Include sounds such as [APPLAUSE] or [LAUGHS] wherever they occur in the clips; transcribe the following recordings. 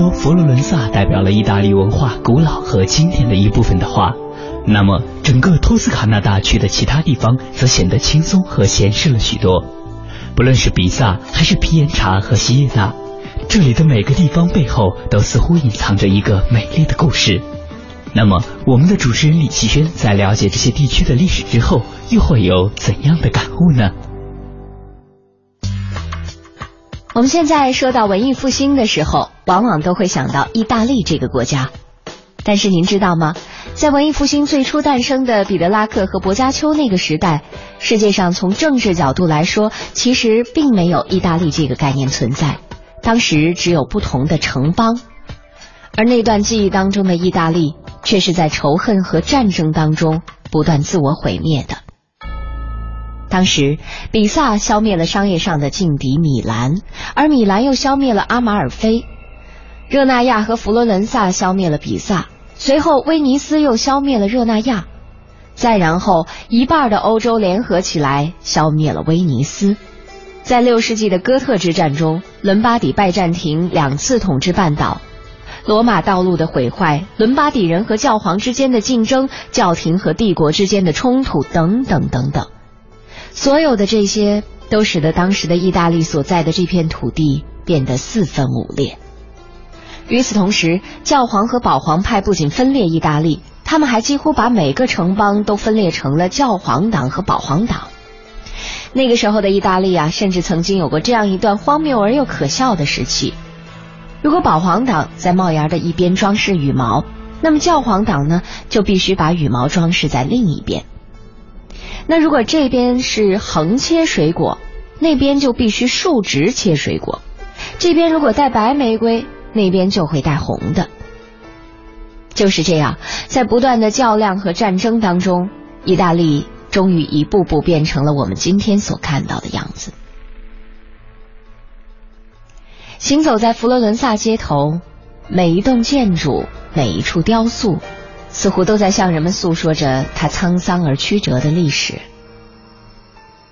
说佛罗伦萨代表了意大利文化古老和经典的一部分的话，那么整个托斯卡纳大区的其他地方则显得轻松和闲适了许多。不论是比萨还是皮延查和西耶纳，这里的每个地方背后都似乎隐藏着一个美丽的故事。那么，我们的主持人李奇轩在了解这些地区的历史之后，又会有怎样的感悟呢？我们现在说到文艺复兴的时候，往往都会想到意大利这个国家。但是您知道吗？在文艺复兴最初诞生的彼得拉克和薄伽丘那个时代，世界上从政治角度来说，其实并没有意大利这个概念存在。当时只有不同的城邦，而那段记忆当中的意大利，却是在仇恨和战争当中不断自我毁灭的。当时，比萨消灭了商业上的劲敌米兰，而米兰又消灭了阿马尔菲。热那亚和佛罗伦萨消灭了比萨，随后威尼斯又消灭了热那亚，再然后一半的欧洲联合起来消灭了威尼斯。在六世纪的哥特之战中，伦巴底拜占庭两次统治半岛，罗马道路的毁坏，伦巴底人和教皇之间的竞争，教廷和帝国之间的冲突，等等等等。所有的这些都使得当时的意大利所在的这片土地变得四分五裂。与此同时，教皇和保皇派不仅分裂意大利，他们还几乎把每个城邦都分裂成了教皇党和保皇党。那个时候的意大利啊，甚至曾经有过这样一段荒谬而又可笑的时期：如果保皇党在帽檐的一边装饰羽毛，那么教皇党呢就必须把羽毛装饰在另一边。那如果这边是横切水果，那边就必须竖直切水果；这边如果带白玫瑰，那边就会带红的。就是这样，在不断的较量和战争当中，意大利终于一步步变成了我们今天所看到的样子。行走在佛罗伦萨街头，每一栋建筑，每一处雕塑。似乎都在向人们诉说着它沧桑而曲折的历史。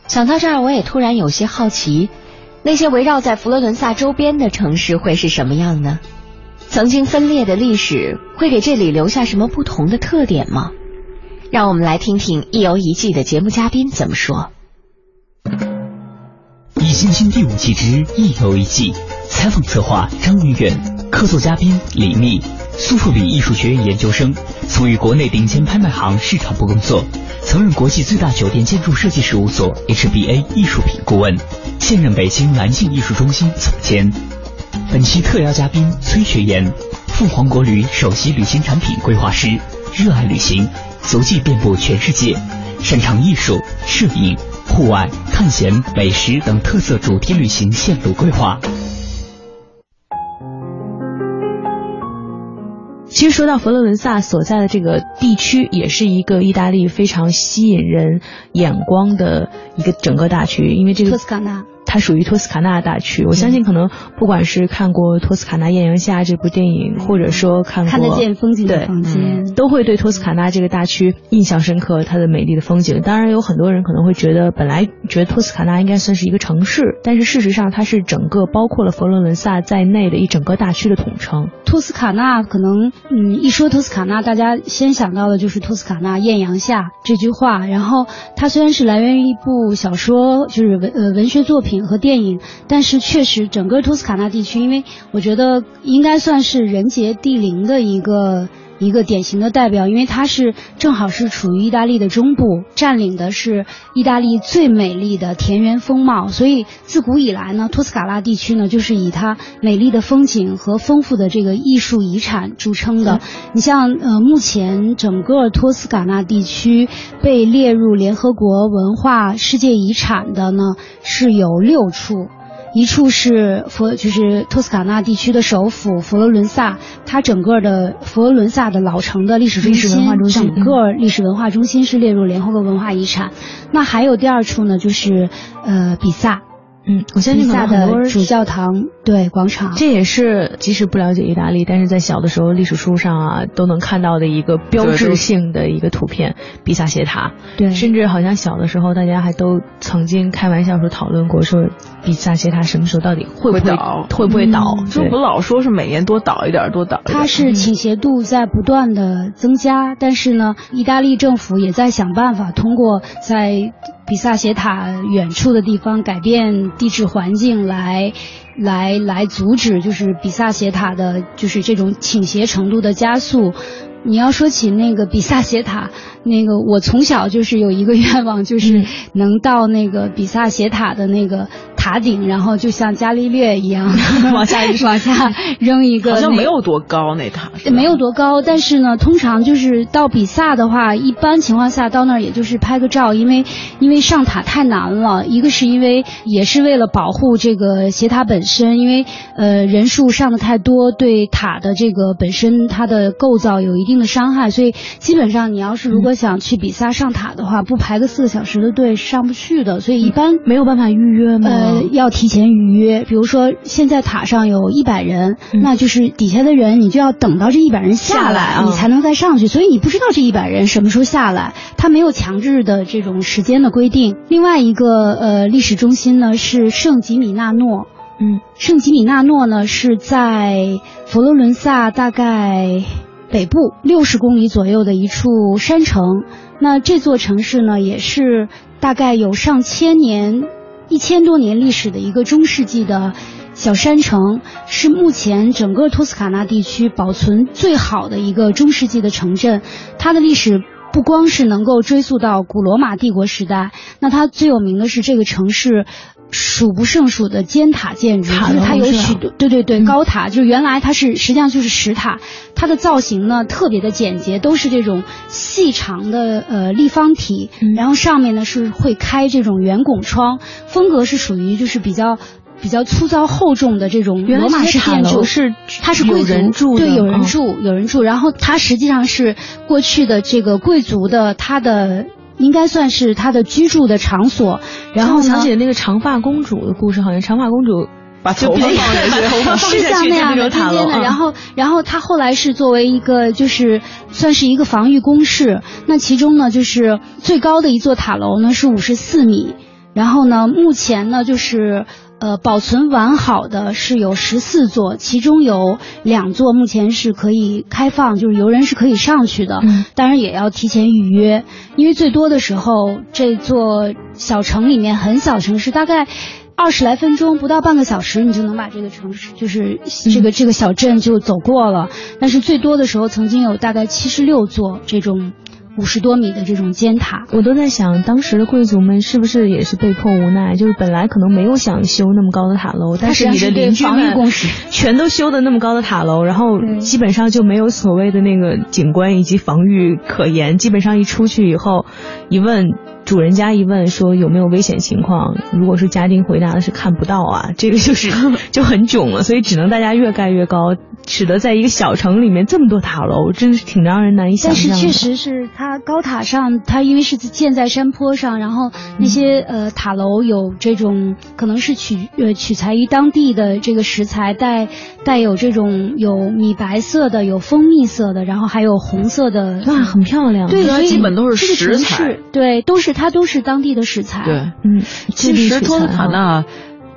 想到这儿，我也突然有些好奇，那些围绕在佛罗伦萨周边的城市会是什么样呢？曾经分裂的历史会给这里留下什么不同的特点吗？让我们来听听一游一季的节目嘉宾怎么说。《易星星》第五季之一游一季，采访策划张云远，客座嘉宾李密。苏富比艺术学院研究生，曾于国内顶尖拍卖行市场部工作，曾任国际最大酒店建筑设计事务所 HBA 艺术品顾问，现任北京蓝镜艺术中心总监。本期特邀嘉宾崔学言，凤凰国旅首席旅行产品规划师，热爱旅行，足迹遍布全世界，擅长艺术、摄影、户外、探险、美食等特色主题旅行线路规划。其实说到佛罗伦萨所在的这个地区，也是一个意大利非常吸引人眼光的一个整个大区，因为这个托斯卡纳，它属于托斯卡纳大区。我相信可能不管是看过《托斯卡纳艳阳下》这部电影，或者说看过看得见风景的房间，都会对托斯卡纳这个大区印象深刻，它的美丽的风景。当然，有很多人可能会觉得，本来觉得托斯卡纳应该算是一个城市，但是事实上它是整个包括了佛罗伦萨在内的一整个大区的统称。托斯卡纳可能，嗯，一说托斯卡纳，大家先想到的就是托斯卡纳艳阳下这句话。然后它虽然是来源于一部小说，就是文呃文学作品和电影，但是确实整个托斯卡纳地区，因为我觉得应该算是人杰地灵的一个。一个典型的代表，因为它是正好是处于意大利的中部，占领的是意大利最美丽的田园风貌，所以自古以来呢，托斯卡纳地区呢就是以它美丽的风景和丰富的这个艺术遗产著称的。你像呃，目前整个托斯卡纳地区被列入联合国文化世界遗产的呢是有六处。一处是佛，就是托斯卡纳地区的首府佛罗伦萨，它整个的佛罗伦萨的老城的历史中历史文化中心整个历史文化中心是列入联合国文化遗产。那还有第二处呢，就是呃比萨，嗯，我相比信很多人主教堂对广场。这也是即使不了解意大利，但是在小的时候历史书上啊都能看到的一个标志性的一个图片——比萨斜塔。对，甚至好像小的时候大家还都曾经开玩笑说讨论过，说比萨斜塔什么时候到底会不会会倒会不会倒？嗯就对不老说是每年多倒一点，多倒一点。它是倾斜度在不断的增加，但是呢，意大利政府也在想办法，通过在比萨斜塔远处的地方改变地质环境来。来来阻止，就是比萨斜塔的，就是这种倾斜程度的加速。你要说起那个比萨斜塔，那个我从小就是有一个愿望，就是能到那个比萨斜塔的那个塔顶，然后就像伽利略一样 [LAUGHS] 往下往下扔一个、好像没有多高那塔，没有多高，但是呢，通常就是到比萨的话，一般情况下到那儿也就是拍个照，因为因为上塔太难了。一个是因为也是为了保护这个斜塔本身，因为呃人数上的太多，对塔的这个本身它的构造有一定的伤害，所以基本上你要是如果想去比萨上塔的话，不排个四个小时的队是上不去的。所以一般没有办法预约吗？呃，要提前预约。比如说，现在塔上有一百人，那就是底下的人，你就要等到这一百人下下来啊你才能再上去。所以你不知道这一百人什么时候下来，他没有强制的这种时间的规定。另外一个呃历史中心呢是圣吉米纳诺。嗯，圣吉米纳诺呢是在佛罗伦萨大概北部六十公里左右的一处山城。那这座城市呢，也是大概有上千年、一千多年历史的一个中世纪的小山城，是目前整个托斯卡纳地区保存最好的一个中世纪的城镇。它的历史不光是能够追溯到古罗马帝国时代，那它最有名的是这个城市。数不胜数的尖塔建筑，就是它有许多对对对嗯高塔，就是原来它是实际上就是石塔，它的造型呢特别的简洁，都是这种细长的呃立方体，嗯然后上面呢是会开这种圆拱窗，风格是属于就是比较。比较粗糙厚重的这种罗马式建筑楼是它是贵族人住的对，有人嗯住，有人住。然后它实际上是过去的这个贵族的他的应该算是他的居住的场所。然后想起那个长发公主的故事，好像长发公主把头发放下去，头发放是像那样的尖尖的，嗯然后然后他后来是作为一个就是算是一个防御工事，那其中呢就是最高的一座塔楼呢是五十四米，然后呢目前呢就是。呃，保存完好的是有十四座，其中有两座目前是可以开放，就是游人是可以上去的，嗯当然也要提前预约，因为最多的时候这座小城里面很小城市，大概二十来分钟，不到半个小时，你就能把这个城市，就是这个、这个小镇就走过了。但是最多的时候，曾经有大概七十六座这种五十多米的这种尖塔。我都在想，当时的贵族们是不是也是被迫无奈？就是本来可能没有想修那么高的塔楼，但是你的邻居们 [LAUGHS] 全都修的那么高的塔楼，然后基本上就没有所谓的那个景观以及防御可言。基本上一出去以后，一问主人家一问说有没有危险情况，如果是家丁回答的是看不到啊，这个就是 [LAUGHS] 就很囧了，所以只能大家越盖越高，使得在一个小城里面这么多塔楼，真是挺让人难以想象。但是确实是它高塔上，它因为是建在山坡上，然后那些呃塔楼有这种可能是取呃取材于当地的这个食材，带带有这种有米白色的，有蜂蜜色的，然后还有红色的，哇，很漂亮。对，所以基本都是这个城食材，对，都是它都是当地的食材。对，嗯，其实托斯卡纳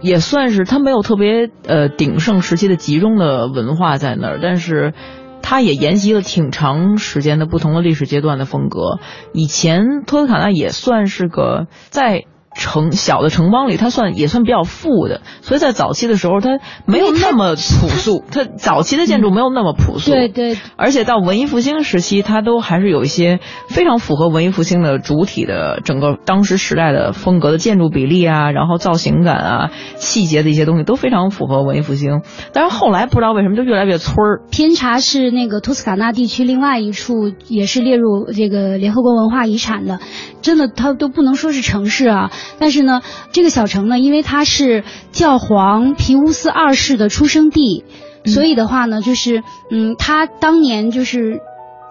也算是它没有特别呃鼎盛时期的集中的文化在那儿，但是它也沿袭了挺长时间的不同的历史阶段的风格。以前托斯卡纳也算是个在。城小的城邦里，它算也算比较富的，所以在早期的时候，它没有那么朴素。它早期的建筑没有那么朴素，对对。而且到文艺复兴时期，它都还是有一些非常符合文艺复兴的主体的整个当时时代的风格的建筑比例啊，然后造型感啊，细节的一些东西都非常符合文艺复兴。但是后来不知道为什么就越来越村儿。偏查是那个托斯卡纳地区另外一处也是列入这个联合国文化遗产的，真的它都不能说是城市啊。但是呢，这个小城呢，因为它是教皇皮乌斯二世的出生地，所以的话呢，就是嗯，他当年就是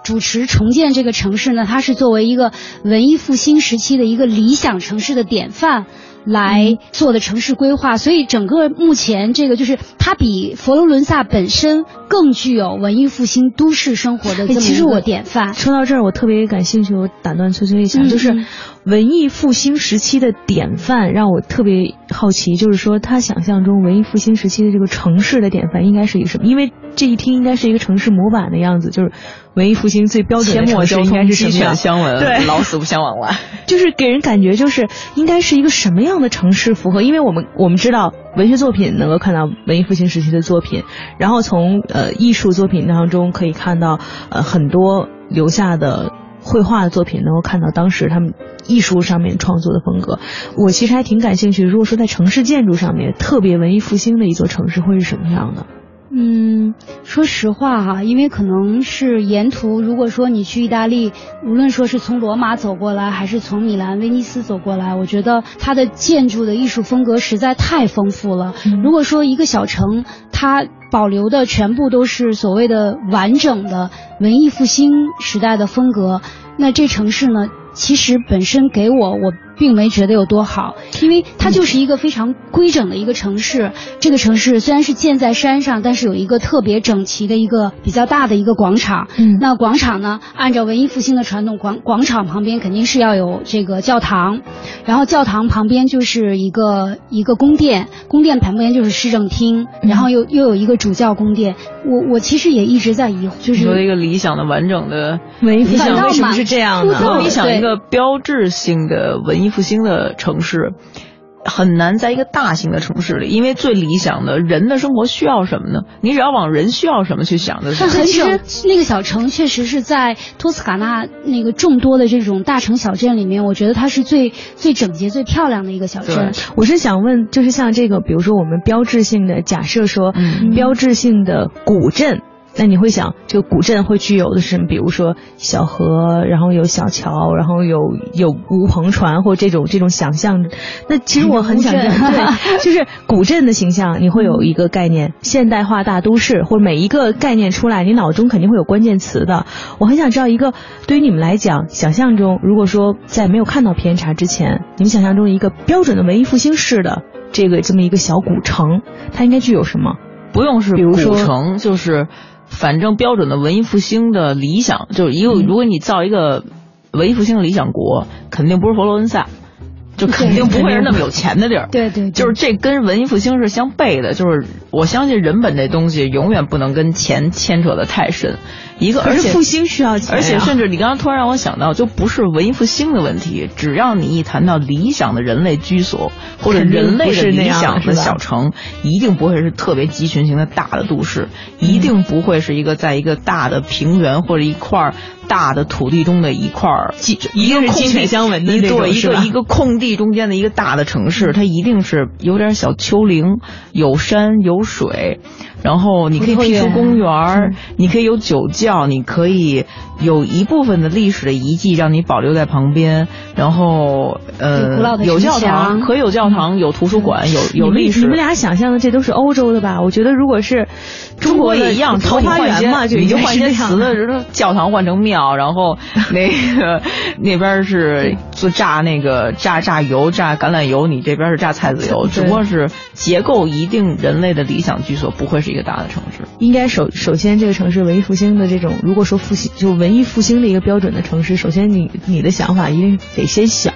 主持重建这个城市呢，它是作为一个文艺复兴时期的一个理想城市的典范。来做的城市规划，所以整个目前这个就是它比佛罗伦萨本身更具有文艺复兴都市生活的这么一个典范。说到这儿，我特别感兴趣，我打断崔崔一下，就是文艺复兴时期的典范，让我特别好奇，就是说他想象中文艺复兴时期的这个城市的典范应该是一个什么？因为这一听应该是一个城市模板的样子，就是文艺复兴最标准的城市应该是什么样？相闻，对，老死不相往来，就是给人感觉就是应该是一个什么样的城市符合？因为我们我们知道文学作品能够看到文艺复兴时期的作品，然后从呃艺术作品当中可以看到呃很多留下的绘画的作品，能够看到当时他们艺术上面创作的风格。我其实还挺感兴趣，如果说在城市建筑上面特别文艺复兴的一座城市会是什么样的？嗯，说实话哈，因为可能是沿途，如果说你去意大利，无论说是从罗马走过来，还是从米兰、威尼斯走过来，我觉得它的建筑的艺术风格实在太丰富了。如果说一个小城，它保留的全部都是所谓的完整的文艺复兴时代的风格，那这城市呢，其实本身给我我。并没觉得有多好，因为它就是一个非常规整的一个城市。这个城市虽然是建在山上，但是有一个特别整齐的一个比较大的一个广场。嗯，那广场呢，按照文艺复兴的传统，广广场旁边肯定是要有这个教堂，然后教堂旁边就是一个一个宫殿，宫殿旁边就是市政厅，然后又又有一个主教宫殿。我我其实也一直在疑惑，就是说一个理想的完整的文艺复兴为什么是这样的？你想一个标志性的文艺。复兴的城市很难在一个大型的城市里，因为最理想的人的生活需要什么呢？你只要往人需要什么去想的。但 [LAUGHS] 其实那个小城确实是在托斯卡纳那个众多的这种大城小镇里面，我觉得它是最最整洁、最漂亮的一个小镇。我是想问，就是像这个，比如说我们标志性的，假设说标志性的古镇。那你会想，这个古镇会具有的是，比如说小河，然后有小桥，然后有有无篷船，或这种这种想象。那其实我很想 [LAUGHS] 象，对，就是古镇的形象，你会有一个概念，现代化大都市，或者每一个概念出来，你脑中肯定会有关键词的。我很想知道一个，对于你们来讲，想象中，如果说在没有看到偏差之前，你们想象中一个标准的文艺复兴式的这个这么一个小古城，它应该具有什么？不用是古城，就是。反正标准的文艺复兴的理想，就是一个，如果你造一个文艺复兴的理想国，肯定不是佛罗伦萨，就肯定不会是那么有钱的地儿。对对，就是这跟文艺复兴是相悖的。就是我相信人本这东西永远不能跟钱牵扯的太深。一个，而且复兴需要钱，而且甚至你刚刚突然让我想到，就不是文艺复兴的问题。只要你一谈到理想的人类居所或者人类的理想的小城，一定不会是特别集群型的大的都市，一定不会是一个在一个大的平原或者一块大的土地中的一块儿，一个鸡犬相闻的一对一个一个空地中间的一个大的城市，它一定是有点小丘陵，有山有有水，然后你可以辟出公园儿，你可以有酒窖，你可以有一部分的历史的遗迹让你保留在旁边，然后呃有教堂，可有教堂，有图书馆，有有历史。你们俩想象的这都是欧洲的吧？我觉得如果是中国也一样，桃花源嘛，就已经换些词了，教堂换成庙，然后那个那边是做榨那个榨榨油、榨橄榄油，你这边是榨菜籽油，只不过是结构一定，人类的理想居所不会是一个大的城市。应该首首先这个城市文艺复兴的这种，如果说复兴就文艺复兴的一个标准的城市，首先你你的想法一定得先小，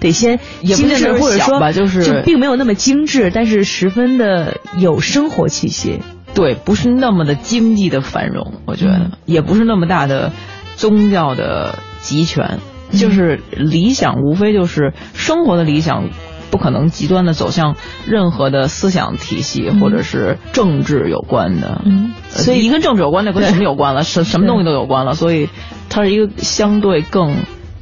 得先精致，或者说就是就并没有那么精致，但是十分的有生活气息。对，不是那么的经济的繁荣，我觉得也不是那么大的宗教的集权，就是理想，无非就是生活的理想，不可能极端的走向任何的思想体系或者是政治有关的。嗯，所以一跟政治有关的跟什么有关了？什什么东西都有关了，所以它是一个相对更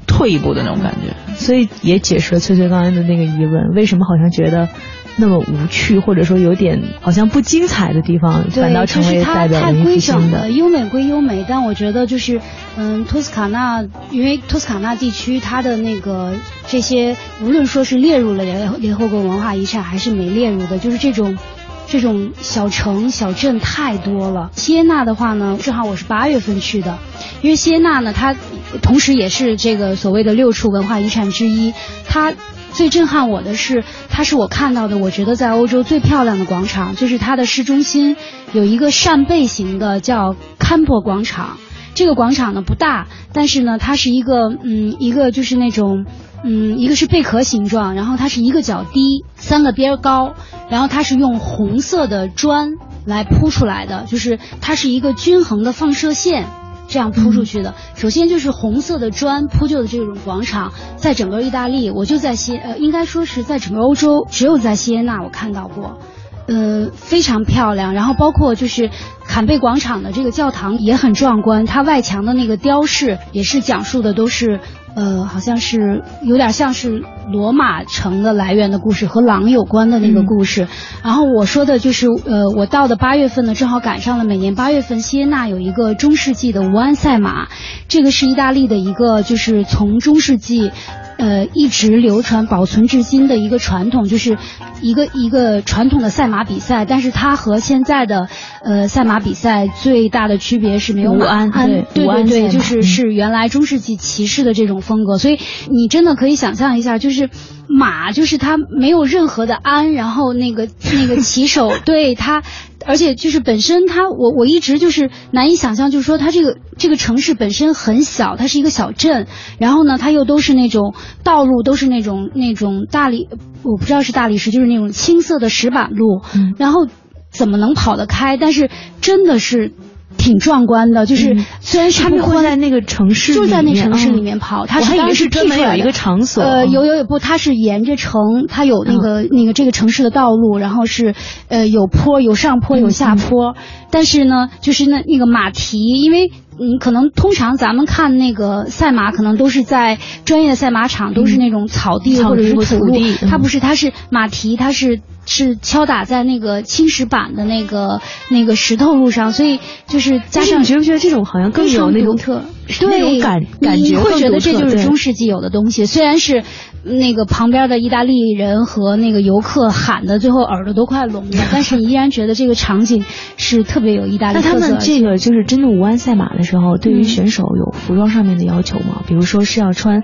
退一步的那种感觉。所以也解释了翠翠刚才的那个疑问：为什么好像觉得？那么无趣，或者说有点好像不精彩的地方，反倒成为代表文艺复兴的。优美归优美，但我觉得就是，嗯，托斯卡纳，因为托斯卡纳地区它的那个这些，无论说是列入了联联合国文化遗产，还是没列入的，就是这种这种小城小镇太多了。锡耶纳的话呢，正好我是八月份去的，因为锡耶纳呢，它同时也是这个所谓的六处文化遗产之一，它。最震撼我的是，它是我看到的，我觉得在欧洲最漂亮的广场，就是它的市中心有一个扇贝形的叫坎珀广场。这个广场呢不大，但是呢它是一个嗯一个就是那种嗯一个是贝壳形状，然后它是一个脚低，三个边高，然后它是用红色的砖来铺出来的，就是它是一个均衡的放射线。这样铺出去的，首先就是红色的砖铺就的这种广场，在整个意大利，我就在西呃，应该说是在整个欧洲，只有在锡耶纳我看到过，呃，非常漂亮。然后包括就是坎贝广场的这个教堂也很壮观，它外墙的那个雕饰也是讲述的都是。呃，好像是有点像是罗马城的来源的故事和狼有关的那个故事。然后我说的就是，呃，我到的八月份呢，正好赶上了每年八月份，锡耶纳有一个中世纪的吴安赛马，这个是意大利的一个，就是从中世纪。呃，一直流传保存至今的一个传统，就是一个一个传统的赛马比赛。但是它和现在的呃赛马比赛最大的区别是没有马鞍，对对对，就是是原来中世纪骑士的这种风格。所以你真的可以想象一下，就是马，就是它没有任何的鞍，然后那个那个骑手 [LAUGHS] 对它。而且就是本身它，我我一直就是难以想象，就是说它这个这个城市本身很小，它是一个小镇，然后呢，它又都是那种道路都是那种那种大理，我不知道是大理石，就是那种青色的石板路，然后怎么能跑得开？但是真的是。挺壮观的，就是虽然他们会在那个城市，就在那城市里面跑，他是是专门有一个场所，呃，有有有不，它是沿着城，它有那个那个这个城市的道路，然后是呃有坡有上坡有下坡，但是呢，就是那那个马蹄，因为嗯可能通常咱们看那个赛马，可能都是在专业的赛马场，都是那种草地或者是土路，它不是，它是马蹄，它是。是敲打在那个青石板的那个那个石头路上，所以就是加上你，觉不觉得这种好像更有那种特对感感觉，会觉得这就是中世纪有的东西。虽然是那个旁边的意大利人和那个游客喊的，最后耳朵都快聋了，[LAUGHS] 但是你依然觉得这个场景是特别有意大利。那他们这个就是真的五安赛马的时候，对于选手有服装上面的要求吗？比如说是要穿。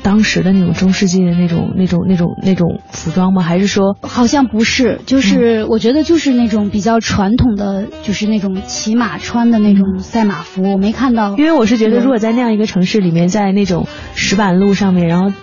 当时的那种中世纪的那种、那种、那种、那种服装吗？还是说好像不是？就是我觉得就是那种比较传统的，就是那种骑马穿的那种赛马服。我没看到，因为我是觉得，如果在那样一个城市里面，在那种石板路上面，然后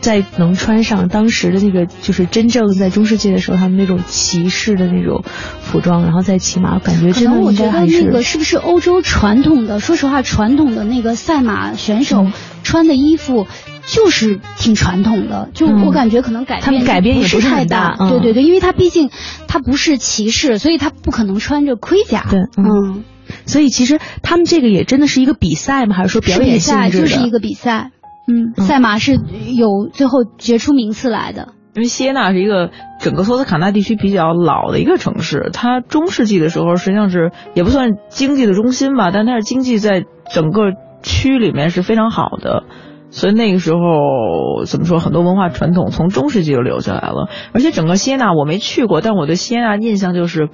再能穿上当时的那个，就是真正在中世纪的时候他们那种骑士的那种服装，然后再骑马，感觉真的我觉得那个是不是欧洲传统的？说实话，传统的那个赛马选手穿的衣服。就是挺传统的，就我感觉可能改变改变也不是太大，对对对，因为他毕竟他不是骑士，所以他不可能穿着盔甲。对，嗯，所以其实他们这个也真的是一个比赛吗？还是说表演性质就是一个比赛，嗯，赛马是有最后决出名次来的。因为锡耶纳是一个整个托斯卡纳地区比较老的一个城市，它中世纪的时候实际上是也不算经济的中心吧，但它是经济在整个区里面是非常好的。所以那个时候怎么说，很多文化传统从中世纪就留下来了。而且整个锡耶纳我没去过，但我对锡耶纳印象就是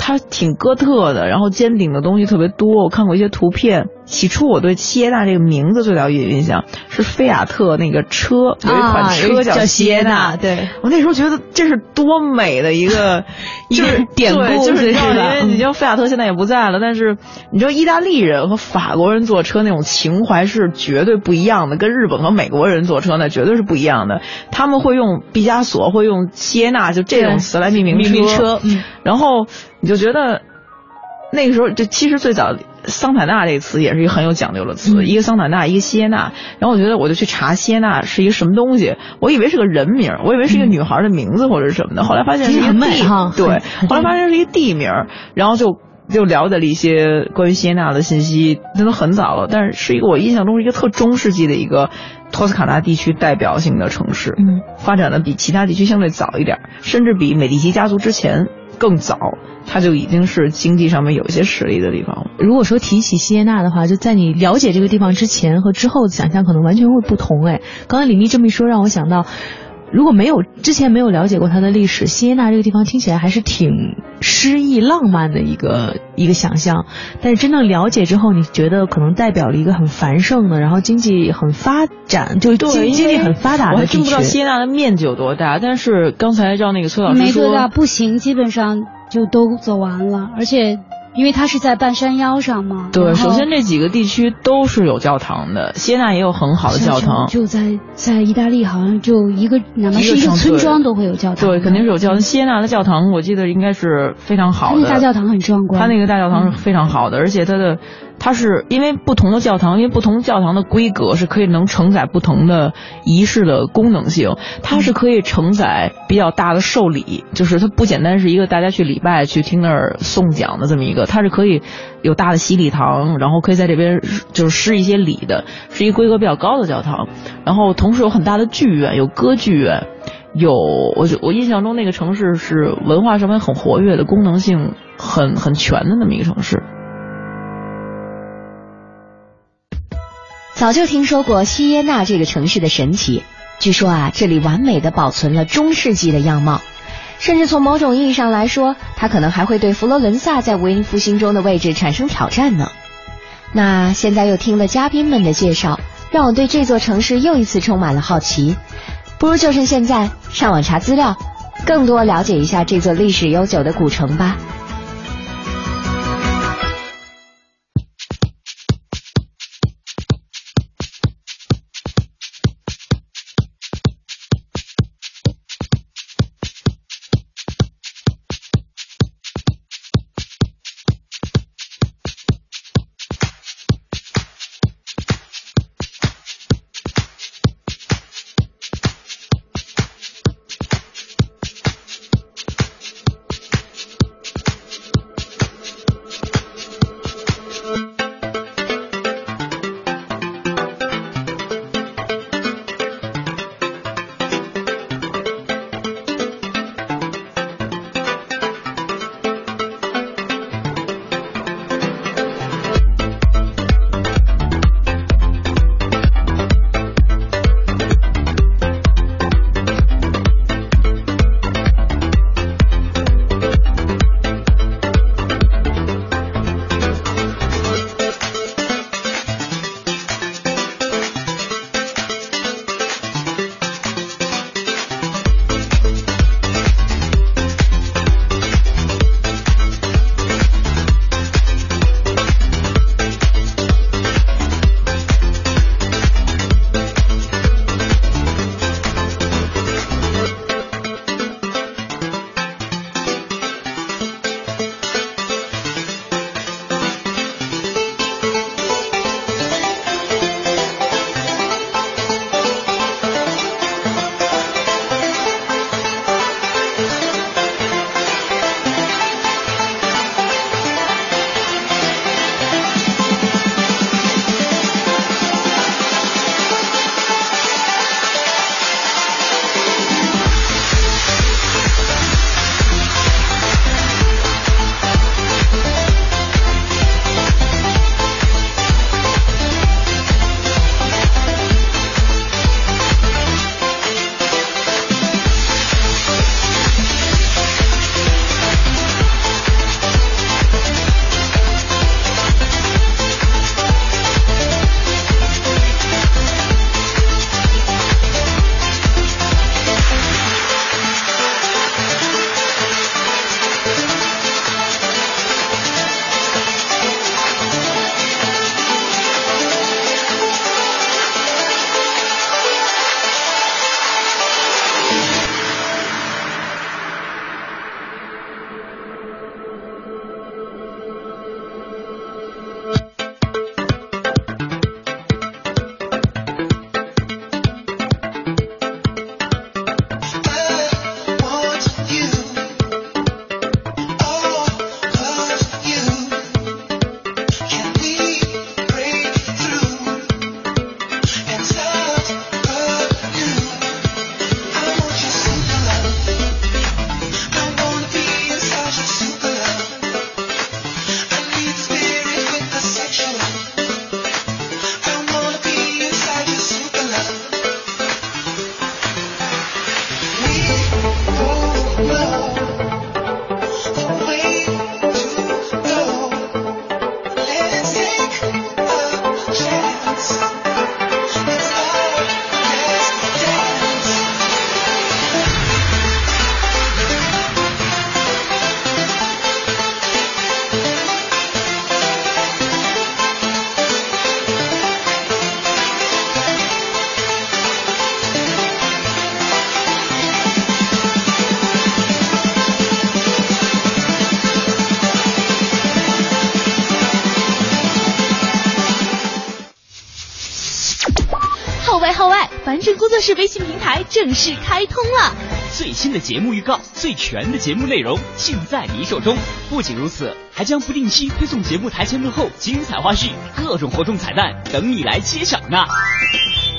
它挺哥特的，然后尖顶的东西特别多。我看过一些图片。起初我对锡耶纳这个名字最早有印象是菲亚特那个车有一款车叫锡耶纳，对我那时候觉得这是多美的一个 [LAUGHS] 一个典故，就是？因为你知道菲亚特现在也不在了，但是你知道意大利人和法国人坐车那种情怀是绝对不一样的，跟日本和美国人坐车那绝对是不一样的。他们会用毕加索，会用锡耶纳就这种词来命名命名车，嗯，然后你就觉得那个时候，这其实最早。桑塔纳这个词也是一个很有讲究的词，一个桑塔纳，一个锡耶纳。然后我觉得我就去查锡耶纳是一个什么东西，我以为是个人名，我以为是一个女孩的名字或者是什么的，后来发现是一个地，对，后来发现是一个地名，然后就就了解了一些关于锡耶纳的信息，那都很早了，但是是一个我印象中是一个特中世纪的一个托斯卡纳地区代表性的城市，嗯，发展的比其他地区相对早一点，甚至比美第奇家族之前。更早，它就已经是经济上面有一些实力的地方了。如果说提起锡耶纳的话，就在你了解这个地方之前和之后的想象可能完全会不同。哎，刚才李密这么一说，让我想到，如果没有之前没有了解过它的历史，锡耶纳这个地方听起来还是挺诗意浪漫的一个一个想象。但是真正了解之后，你觉得可能代表了一个很繁盛的，然后经济很发展，就经经济很发达的地区。我不知道锡耶纳的面积有多大，但是刚才让那个崔老师说，没多大，步行基本上就都走完了，而且。因为它是在半山腰上嘛。对，首先这几个地区都是有教堂的，锡耶纳也有很好的教堂。就在在意大利，好像就一个哪怕是一个村庄都会有教堂。对，肯定是有教堂。锡耶纳的教堂，我记得应该是非常好的。那大教堂很壮观。它那个大教堂是非常好的，而且它的。它是因为不同的教堂，因为不同教堂的规格是可以能承载不同的仪式的功能性。它是可以承载比较大的受礼，就是它不简单是一个大家去礼拜、去听那儿诵讲的这么一个，它是可以有大的洗礼堂，然后可以在这边就是施一些礼的，是一个规格比较高的教堂。然后同时有很大的剧院，有歌剧院，有我就我印象中那个城市是文化上面很活跃的，功能性很很全的那么一个城市。早就听说过锡耶纳这个城市的神奇，据说啊，这里完美的保存了中世纪的样貌，甚至从某种意义上来说，它可能还会对佛罗伦萨在文艺复兴中的位置产生挑战呢。那现在又听了嘉宾们的介绍，让我对这座城市又一次充满了好奇，不如就趁现在上网查资料，更多了解一下这座历史悠久的古城吧。号外！凡尘工作室微信平台正式开通了，最新的节目预告、最全的节目内容尽在你手中。不仅如此，还将不定期推送节目台前幕后精彩花絮，各种活动彩蛋等你来揭晓呢。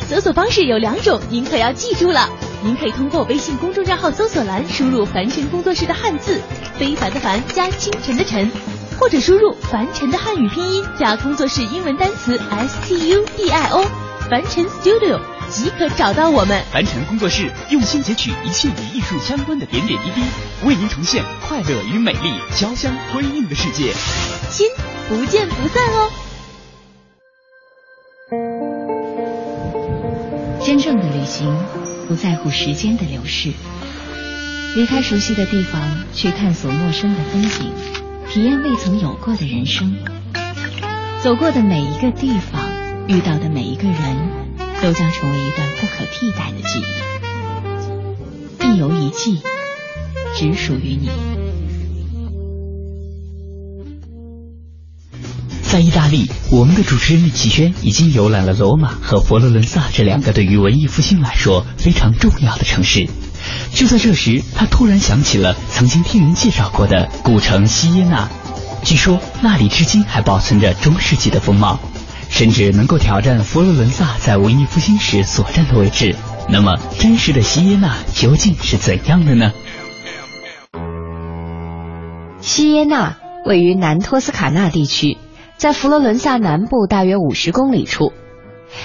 搜索方式有两种，您可要记住了。您可以通过微信公众账号搜索栏输入“凡尘工作室”的汉字“非凡”的凡加清晨的晨，或者输入“凡尘”的汉语拼音加工作室英文单词 S T U D I O，凡尘 Studio 即可找到我们。凡尘工作室用心截取一切与艺术相关的点点滴滴，为您重现快乐与美丽交相辉映的世界。亲，不见不散哦。真正的旅行，不在乎时间的流逝。离开熟悉的地方，去探索陌生的风景，体验未曾有过的人生。走过的每一个地方，遇到的每一个人，都将成为一段不可替代的记忆。一游一季，只属于你。在意大利，我们的主持人李启轩已经游览了罗马和佛罗伦萨这两个对于文艺复兴来说非常重要的城市。就在这时，他突然想起了曾经听人介绍过的古城锡耶纳，据说那里至今还保存着中世纪的风貌，甚至能够挑战佛罗伦萨在文艺复兴时所占的位置。那么，真实的锡耶纳究竟是怎样的呢？锡耶纳位于南托斯卡纳地区。在佛罗伦萨南部大约五十公里处，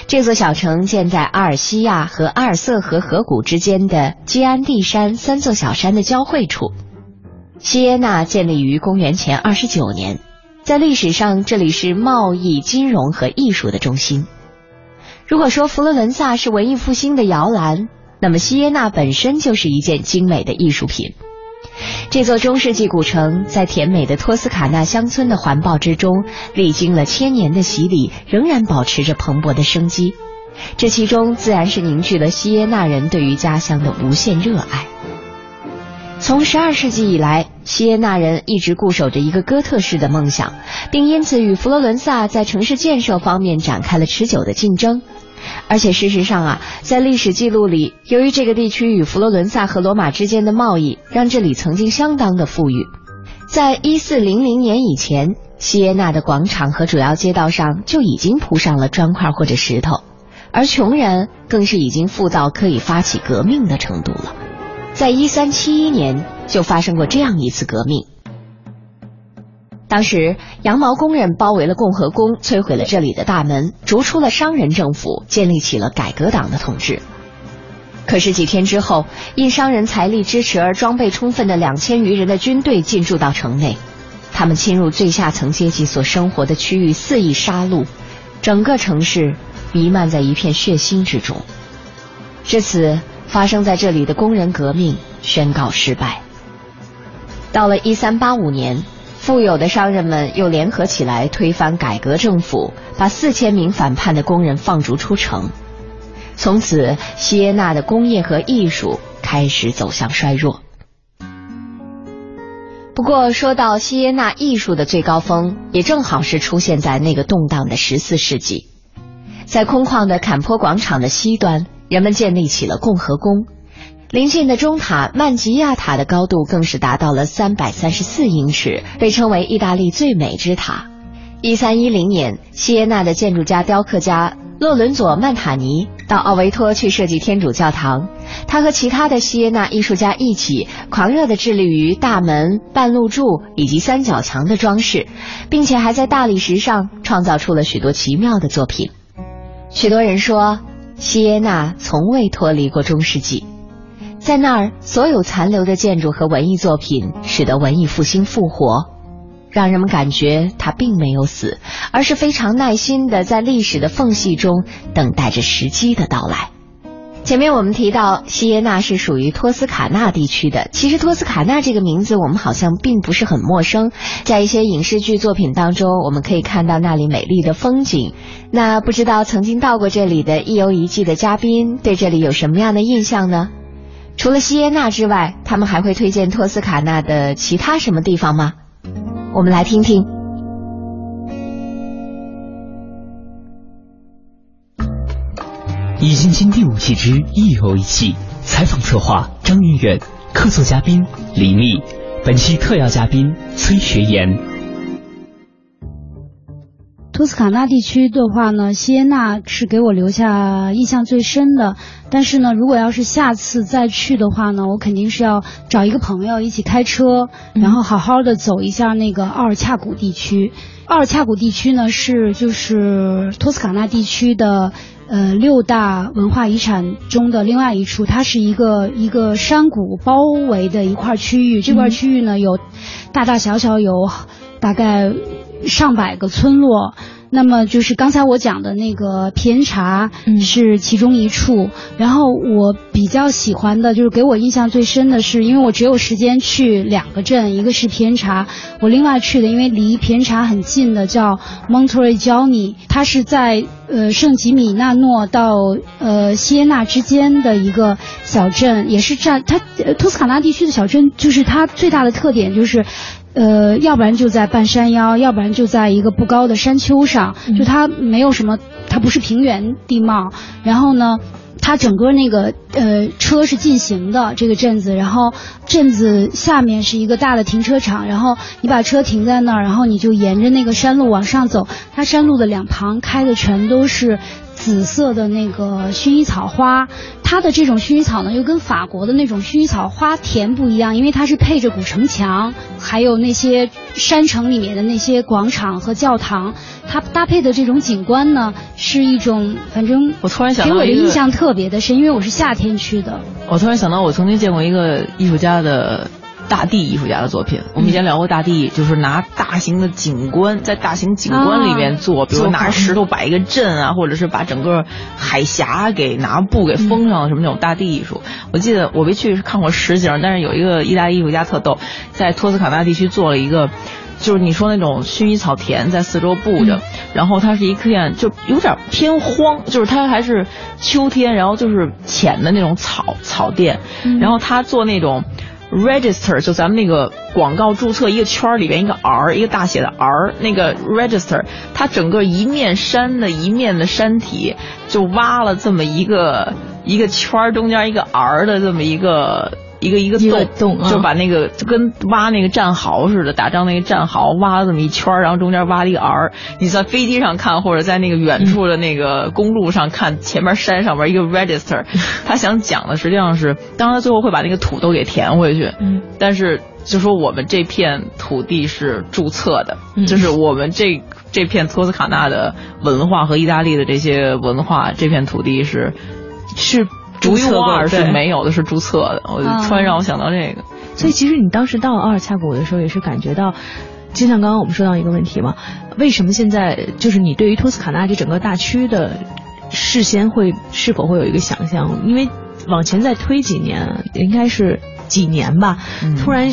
这座小城建在阿尔西亚和阿尔瑟河河谷之间的基安蒂山三座小山的交汇处。锡耶纳建立于公元前二十九年，在历史上这里是贸易、金融和艺术的中心。如果说佛罗伦萨是文艺复兴的摇篮，那么锡耶纳本身就是一件精美的艺术品。这座中世纪古城在甜美的托斯卡纳乡村的环抱之中，历经了千年的洗礼，仍然保持着蓬勃的生机。这其中自然是凝聚了锡耶纳人对于家乡的无限热爱。从十二世纪以来，锡耶纳人一直固守着一个哥特式的梦想，并因此与佛罗伦萨在城市建设方面展开了持久的竞争。而且事实上啊，在历史记录里，由于这个地区与佛罗伦萨和罗马之间的贸易，让这里曾经相当的富裕。在一四零零年以前，锡耶纳的广场和主要街道上就已经铺上了砖块或者石头，而穷人更是已经富到可以发起革命的程度了。在一三七一年，就发生过这样一次革命。当时，羊毛工人包围了共和宫，摧毁了这里的大门，逐出了商人政府，建立起了改革党的统治。可是几天之后，因商人财力支持而装备充分的两千余人的军队进驻到城内，他们侵入最下层阶级所生活的区域，肆意杀戮，整个城市弥漫在一片血腥之中。至此，发生在这里的工人革命宣告失败。到了一三八五年。富有的商人们又联合起来推翻改革政府，把四千名反叛的工人放逐出城。从此，锡耶纳的工业和艺术开始走向衰弱。不过，说到锡耶纳艺术的最高峰，也正好是出现在那个动荡的十四世纪，在空旷的坎坡广场的西端，人们建立起了共和宫。临近的中塔曼吉亚塔的高度更是达到了三百三十四英尺，被称为意大利最美之塔。一三一零年，锡耶纳的建筑家、雕刻家洛伦佐·曼塔尼到奥维托去设计天主教堂。他和其他的锡耶纳艺术家一起，狂热地致力于大门、半路柱以及三角墙的装饰，并且还在大理石上创造出了许多奇妙的作品。许多人说，锡耶纳从未脱离过中世纪。在那儿，所有残留的建筑和文艺作品使得文艺复兴复活，让人们感觉它并没有死，而是非常耐心的在历史的缝隙中等待着时机的到来。前面我们提到，锡耶纳是属于托斯卡纳地区的。其实，托斯卡纳这个名字我们好像并不是很陌生，在一些影视剧作品当中，我们可以看到那里美丽的风景。那不知道曾经到过这里的一游一季的嘉宾，对这里有什么样的印象呢？除了锡耶纳之外，他们还会推荐托斯卡纳的其他什么地方吗？我们来听听。《易筋经》第五季之一游一季，采访策划张云远，客座嘉宾李密，本期特邀嘉宾崔学言。托斯卡纳地区的话呢，锡耶纳是给我留下印象最深的。但是呢，如果要是下次再去的话呢，我肯定是要找一个朋友一起开车，然后好好的走一下那个奥尔恰谷地区。奥尔恰谷地区呢是就是托斯卡纳地区的呃六大文化遗产中的另外一处，它是一个一个山谷包围的一块区域。这块区域呢有大大小小有大概。上百个村落，那么就是刚才我讲的那个皮恩查是其中一处。然后我比较喜欢的就是给我印象最深的是，因为我只有时间去两个镇，一个是皮恩查，我另外去的因为离皮恩查很近的叫 Monterey 它是在呃圣吉米纳诺到呃锡耶纳之间的一个小镇，也是占它呃托斯卡纳地区的小镇，就是它最大的特点就是。呃，要不然就在半山腰，要不然就在一个不高的山丘上，就它没有什么，它不是平原地貌。然后呢，它整个那个呃车是进行的这个镇子，然后镇子下面是一个大的停车场，然后你把车停在那儿，然后你就沿着那个山路往上走，它山路的两旁开的全都是。紫色的那个薰衣草花，它的这种薰衣草呢，又跟法国的那种薰衣草花田不一样，因为它是配着古城墙，还有那些山城里面的那些广场和教堂，它搭配的这种景观呢，是一种反正我突然想给我的印象特别的深，因为我是夏天去的。我突然想到，我曾经见过一个艺术家的。大地艺术家的作品，我们以前聊过大地，就是拿大型的景观在大型景观里面做，比如拿石头摆一个阵啊，或者是把整个海峡给拿布给封上了，什么那种大地艺术。我记得我没去是看过实景，但是有一个意大利艺术家特逗，在托斯卡纳地区做了一个，就是你说那种薰衣草田在四周布着，然后它是一片就有点偏荒，就是它还是秋天，然后就是浅的那种草草甸，然后他做那种。Register 就咱们那个广告注册一个圈儿里边一个 R 一个大写的 R 那个 register 它整个一面山的一面的山体就挖了这么一个一个圈儿中间一个 R 的这么一个。一个一个洞洞，就把那个就跟挖那个战壕似的，打仗那个战壕挖了这么一圈，然后中间挖了一个 R。你在飞机上看，或者在那个远处的那个公路上看，前面山上边一个 [LAUGHS] register。他想讲的实际上是，当然他最后会把那个土都给填回去。嗯。但是就说我们这片土地是注册的，就是我们这这片托斯卡纳的文化和意大利的这些文化，这片土地是是。独一无二是没有的，是注册的。我突然让我想到这个，所以其实你当时到阿尔恰谷的时候，也是感觉到，就像刚刚我们说到一个问题嘛，为什么现在就是你对于托斯卡纳这整个大区的事先会是否会有一个想象？因为往前再推几年，应该是几年吧，突然。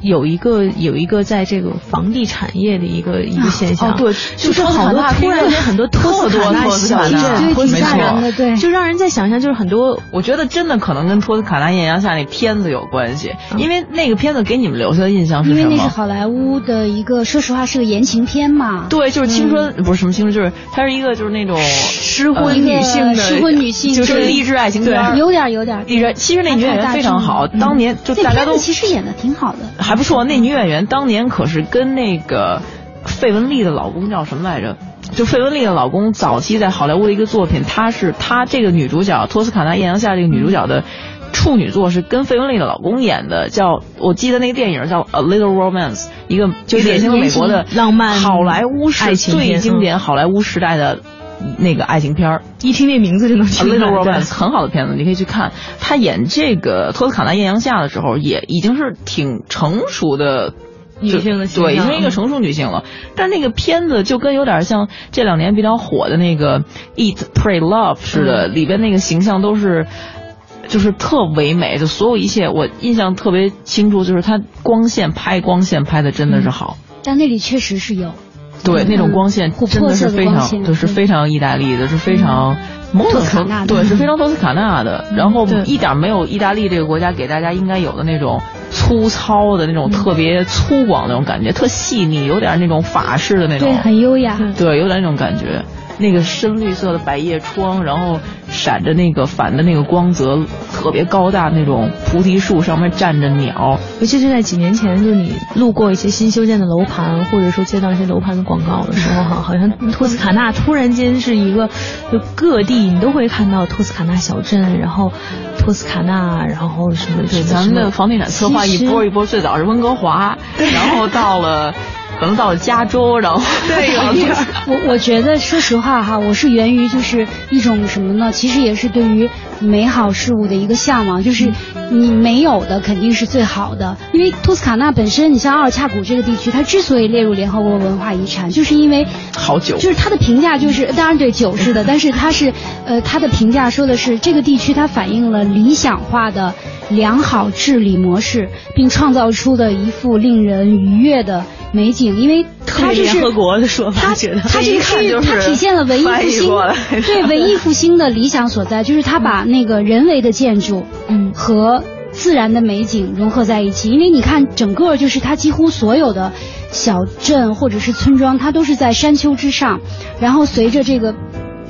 有一个有一个在这个房地产业的一个一个现象，对，就是好多突然间很多托斯卡纳小镇，没错，对，就让人在想象，就是很多，我觉得真的可能跟托斯卡纳艳阳下那片子有关系，因为那个片子给你们留下的印象是什么？因为那是好莱坞的一个，说实话是个言情片嘛。对，就是青春，不是什么青春，就是它是一个就是那种失婚女性的失婚女性，就是励志爱情片，有点有点励志。其实那女演员非常好，当年就大家都其实演的挺好的。还不错，那女演员当年可是跟那个费雯丽的老公叫什么来着？就费雯丽的老公早期在好莱坞的一个作品，她是她这个女主角托斯卡纳艳阳下这个女主角的处女作是跟费雯丽的老公演的，叫我记得那个电影叫《A Little Romance》，一个就典型的美国的浪漫好莱坞是最经典好莱坞时代的。那个爱情片儿，一听那名字就能听出来，很好的片子，你可以去看。他演这个托斯卡纳艳阳下的时候，也已经是挺成熟的女性的对，已经是一个成熟女性了。但那个片子就跟有点像这两年比较火的那个《Eat Pray Love》似的，里边那个形象都是就是特唯美，就所有一切我印象特别清楚，就是它光线拍光线拍的真的是好。但那里确实是有。对，那种光线真的是非常，就是非常意大利的，是非常托斯卡对，是非常托斯卡纳的。然后一点没有意大利这个国家给大家应该有的那种粗糙的那种特别粗犷那种感觉，特细腻，有点那种法式的那种，对，很优雅，对，有点那种感觉。那个深绿色的百叶窗，然后闪着那个反的那个光泽，特别高大那种菩提树上面站着鸟。尤其是在几年前，就你路过一些新修建的楼盘，或者说接到一些楼盘的广告的时候，哈，好像托斯卡纳突然间是一个，就各地你都会看到托斯卡纳小镇，然后托斯卡纳，然后什么对，咱们的房地产策划一波一波，最早是温哥华，然后到了。可能到了加州，然后 [LAUGHS] 对，[LAUGHS] 我我觉得，说实话哈，我是源于就是一种什么呢？其实也是对于美好事物的一个向往，就是你没有的肯定是最好的。因为托斯卡纳本身，你像阿尔恰谷这个地区，它之所以列入联合国文化遗产，就是因为好酒，就是它的评价就是，当然对酒是的，[LAUGHS] 但是它是呃，它的评价说的是这个地区它反映了理想化的良好治理模式，并创造出的一副令人愉悦的。美景，因为它这是联合国的说法，它它这是它体现了文艺复兴对文艺复兴的理想所在，就是它把那个人为的建筑，嗯，和自然的美景融合在一起。因为你看，整个就是它几乎所有的小镇或者是村庄，它都是在山丘之上，然后随着这个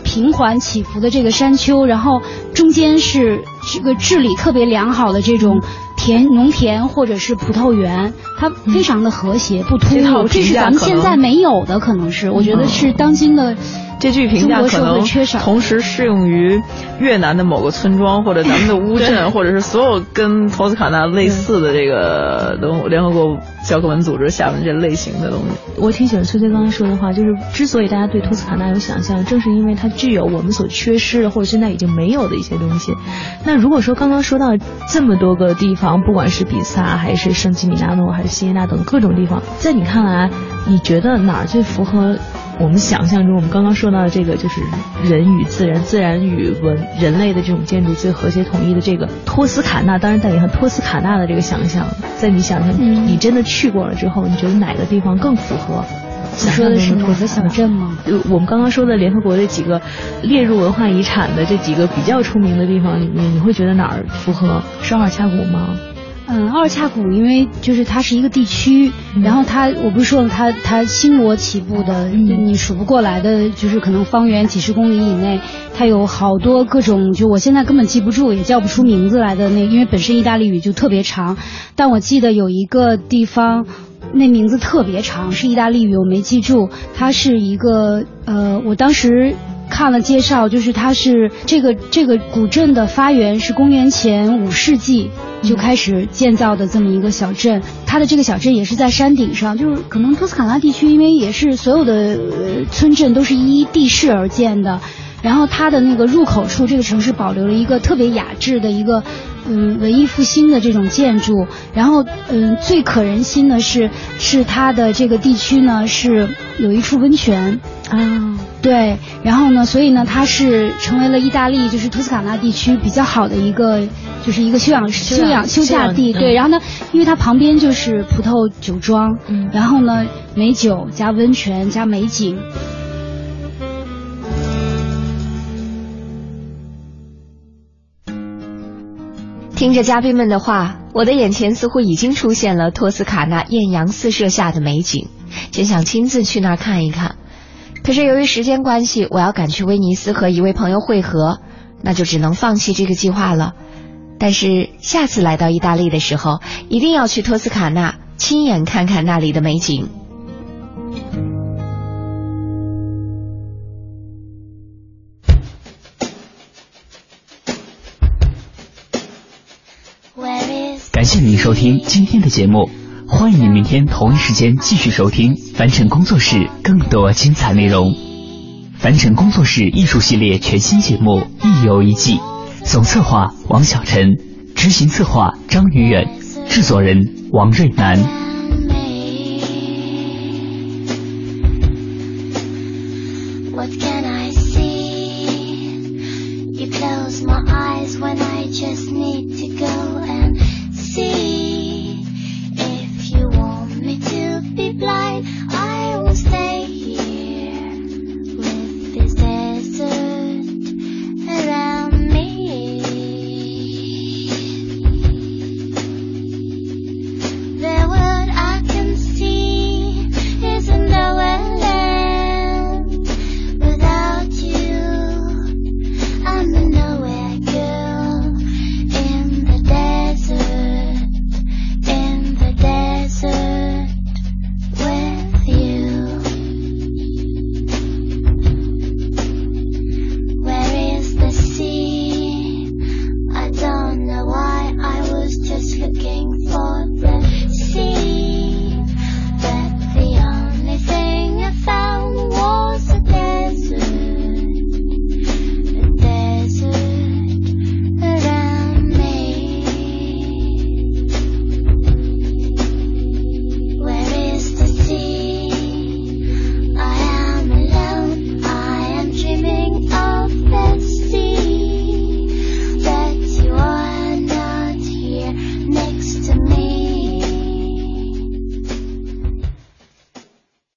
平缓起伏的这个山丘，然后中间是这个治理特别良好的这种。田农田或者是葡萄园，它非常的和谐，不突兀，这是咱们现在没有的，可能是我觉得是当今的。这句评价可能同时适用于越南的某个村庄，或者咱们的乌镇，或者是所有跟托斯卡纳类似的这个联联合国教科文组织下面这类型的东西。我挺喜欢崔崔刚才说的话，就是之所以大家对托斯卡纳有想象，正是因为它具有我们所缺失的或者现在已经没有的一些东西。那如果说刚刚说到这么多个地方，不管是比萨还是圣吉米纳诺还是锡耶纳等各种地方，在你看来，你觉得哪儿最符合？我们想象中，我们刚刚说到的这个，就是人与自然、自然与文人类的这种建筑最和谐统一的这个托斯卡纳，当然带你和托斯卡纳的这个想象，在你想象，你真的去过了之后，你觉得哪个地方更符合？你说的是哪个小镇吗？我们刚刚说的联合国的几个列入文化遗产的这几个比较出名的地方里面，你会觉得哪儿符合？是阿尔恰谷吗？嗯，奥尔恰谷因为就是它是一个地区，然后它我不是说了，它它星罗棋布的，你数不过来的，就是可能方圆几十公里以内，它有好多各种，就我现在根本记不住，也叫不出名字来的那，因为本身意大利语就特别长，但我记得有一个地方，那名字特别长，是意大利语，我没记住，它是一个呃，我当时。看了介绍，就是它是这个这个古镇的发源是公元前五世纪就开始建造的这么一个小镇。它的这个小镇也是在山顶上，就是可能托斯卡纳地区，因为也是所有的村镇都是依地势而建的。然后它的那个入口处，这个城市保留了一个特别雅致的一个嗯文艺复兴的这种建筑。然后嗯最可人心的是是它的这个地区呢是有一处温泉啊。对，然后呢，所以呢，它是成为了意大利就是托斯卡纳地区比较好的一个，就是一个休养休养休假地。对，然后呢，因为它旁边就是葡萄酒庄，嗯，然后呢，美酒加温泉加美景。听着嘉宾们的话，我的眼前似乎已经出现了托斯卡纳艳阳四射下的美景，真想亲自去那儿看一看。可是由于时间关系，我要赶去威尼斯和一位朋友会合，那就只能放弃这个计划了。但是下次来到意大利的时候，一定要去托斯卡纳亲眼看看那里的美景。谢您收听今天的节目，欢迎您明天同一时间继续收听凡尘工作室更多精彩内容。凡尘工作室艺术系列全新节目《一游一季》，总策划王小晨，执行策划张宇远，制作人王瑞南。Just need